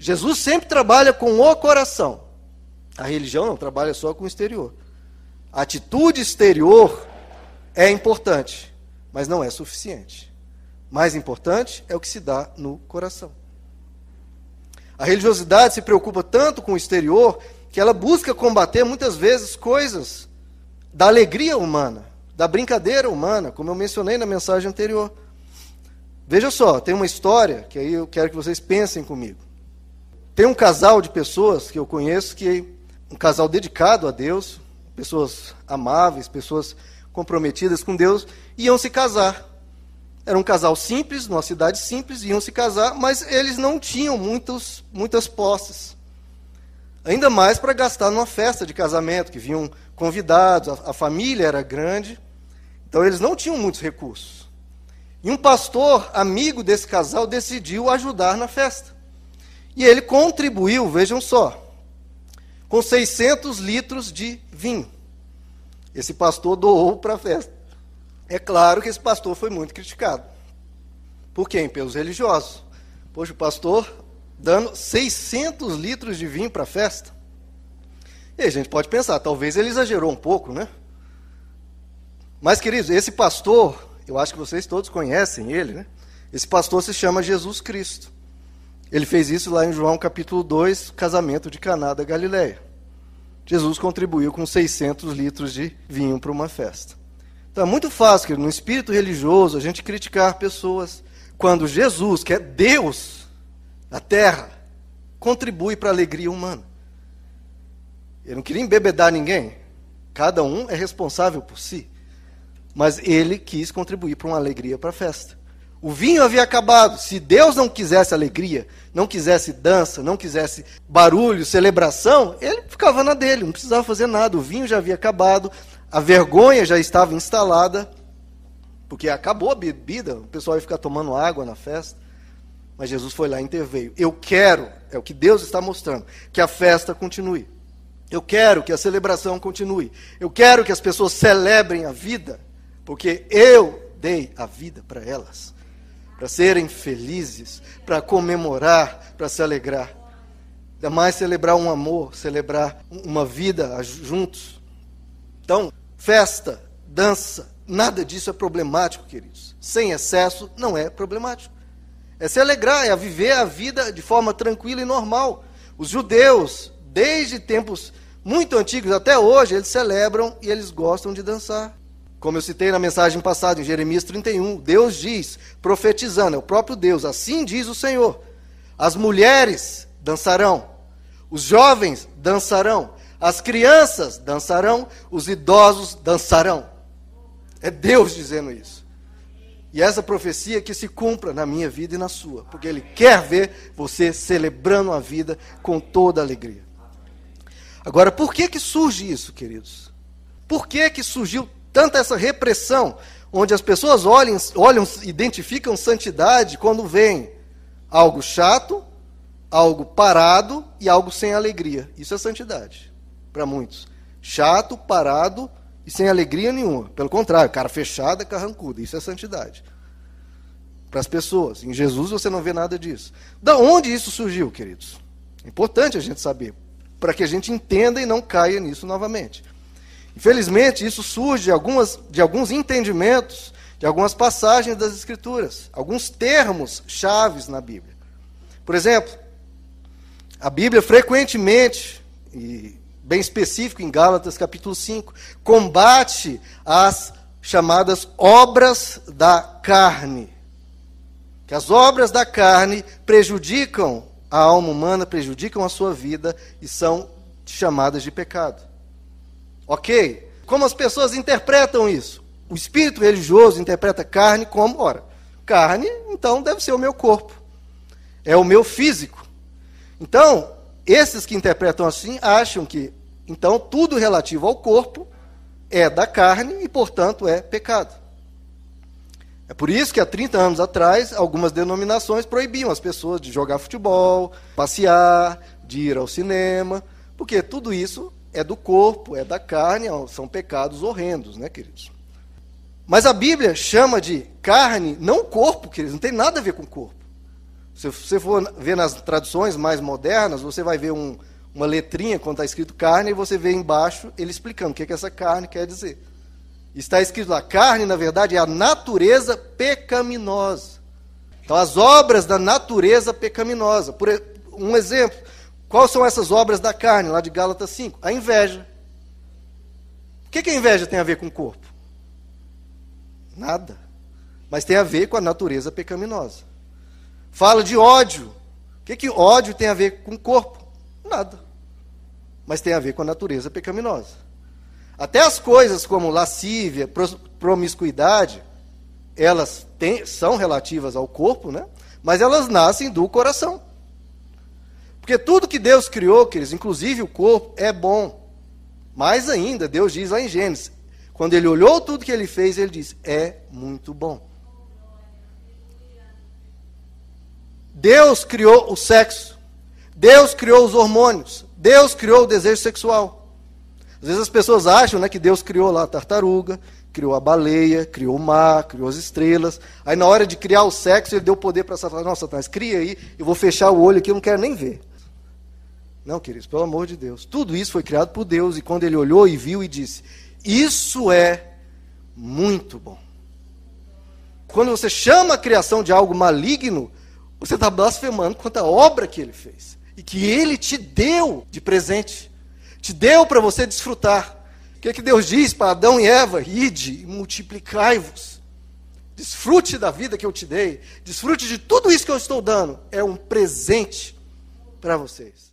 Jesus sempre trabalha com o coração. A religião não trabalha só com o exterior. A atitude exterior é importante, mas não é suficiente. Mais importante é o que se dá no coração. A religiosidade se preocupa tanto com o exterior que ela busca combater muitas vezes coisas da alegria humana, da brincadeira humana, como eu mencionei na mensagem anterior. Veja só, tem uma história que aí eu quero que vocês pensem comigo. Tem um casal de pessoas que eu conheço que um casal dedicado a Deus, pessoas amáveis, pessoas comprometidas com Deus, iam se casar. Era um casal simples, numa cidade simples, iam se casar, mas eles não tinham muitos, muitas posses. Ainda mais para gastar numa festa de casamento, que vinham convidados, a, a família era grande, então eles não tinham muitos recursos. E um pastor, amigo desse casal, decidiu ajudar na festa. E ele contribuiu, vejam só, com 600 litros de vinho. Esse pastor doou para a festa. É claro que esse pastor foi muito criticado. Por quem? Pelos religiosos. Poxa, o pastor dando 600 litros de vinho para a festa. E a gente pode pensar, talvez ele exagerou um pouco, né? Mas, queridos, esse pastor, eu acho que vocês todos conhecem ele, né? Esse pastor se chama Jesus Cristo. Ele fez isso lá em João capítulo 2, casamento de Caná da Galileia. Jesus contribuiu com 600 litros de vinho para uma festa. Então é muito fácil, que no espírito religioso, a gente criticar pessoas quando Jesus, que é Deus na terra, contribui para a alegria humana. Ele não queria embebedar ninguém. Cada um é responsável por si. Mas ele quis contribuir para uma alegria para a festa. O vinho havia acabado. Se Deus não quisesse alegria, não quisesse dança, não quisesse barulho, celebração, ele ficava na dele, não precisava fazer nada. O vinho já havia acabado, a vergonha já estava instalada, porque acabou a bebida, o pessoal ia ficar tomando água na festa. Mas Jesus foi lá e interveio. Eu quero, é o que Deus está mostrando, que a festa continue. Eu quero que a celebração continue. Eu quero que as pessoas celebrem a vida, porque eu dei a vida para elas para serem felizes, para comemorar, para se alegrar. Ainda mais celebrar um amor, celebrar uma vida juntos. Então, festa, dança, nada disso é problemático, queridos. Sem excesso não é problemático. É se alegrar, é viver a vida de forma tranquila e normal. Os judeus, desde tempos muito antigos até hoje, eles celebram e eles gostam de dançar. Como eu citei na mensagem passada, em Jeremias 31, Deus diz, profetizando, é o próprio Deus, assim diz o Senhor: as mulheres dançarão, os jovens dançarão, as crianças dançarão, os idosos dançarão. É Deus dizendo isso. E essa profecia que se cumpra na minha vida e na sua, porque Ele quer ver você celebrando a vida com toda alegria. Agora, por que que surge isso, queridos? Por que que surgiu tanta essa repressão, onde as pessoas olham, olham, identificam santidade quando vem algo chato, algo parado e algo sem alegria. Isso é santidade para muitos. Chato, parado e sem alegria nenhuma. Pelo contrário, cara fechada, carrancuda. Isso é santidade. Para as pessoas. Em Jesus você não vê nada disso. Da onde isso surgiu, queridos? É importante a gente saber, para que a gente entenda e não caia nisso novamente. Infelizmente, isso surge de, algumas, de alguns entendimentos, de algumas passagens das Escrituras, alguns termos chaves na Bíblia. Por exemplo, a Bíblia frequentemente, e bem específico em Gálatas capítulo 5, combate as chamadas obras da carne. Que as obras da carne prejudicam a alma humana, prejudicam a sua vida e são chamadas de pecado. Ok? Como as pessoas interpretam isso? O espírito religioso interpreta carne como, ora, carne, então deve ser o meu corpo. É o meu físico. Então, esses que interpretam assim acham que, então, tudo relativo ao corpo é da carne e, portanto, é pecado. É por isso que há 30 anos atrás, algumas denominações proibiam as pessoas de jogar futebol, passear, de ir ao cinema, porque tudo isso é do corpo, é da carne, são pecados horrendos, né, queridos? Mas a Bíblia chama de carne não corpo, queridos, não tem nada a ver com corpo. Se você for ver nas traduções mais modernas, você vai ver um, uma letrinha quando está escrito carne, e você vê embaixo ele explicando o que, que essa carne quer dizer. Está escrito lá: carne, na verdade, é a natureza pecaminosa. Então, as obras da natureza pecaminosa. Por um exemplo, quais são essas obras da carne, lá de Gálatas 5? A inveja. O que, que a inveja tem a ver com o corpo? Nada. Mas tem a ver com a natureza pecaminosa. Fala de ódio. O que, que ódio tem a ver com o corpo? Nada. Mas tem a ver com a natureza pecaminosa. Até as coisas como lascívia, promiscuidade, elas têm, são relativas ao corpo, né? mas elas nascem do coração. Porque tudo que Deus criou, queridos, inclusive o corpo, é bom. Mais ainda, Deus diz lá em Gênesis, quando ele olhou tudo que ele fez, ele disse: é muito bom. Deus criou o sexo. Deus criou os hormônios. Deus criou o desejo sexual. Às vezes as pessoas acham né, que Deus criou lá a tartaruga, criou a baleia, criou o mar, criou as estrelas. Aí na hora de criar o sexo, ele deu poder para Satanás. Nossa, Satanás, cria aí, eu vou fechar o olho aqui, eu não quero nem ver. Não, queridos, pelo amor de Deus. Tudo isso foi criado por Deus, e quando ele olhou e viu e disse: Isso é muito bom. Quando você chama a criação de algo maligno, você está blasfemando contra a obra que ele fez. E que ele te deu de presente. Te deu para você desfrutar. O que, é que Deus diz para Adão e Eva? Ide e multiplicai-vos. Desfrute da vida que eu te dei. Desfrute de tudo isso que eu estou dando. É um presente para vocês.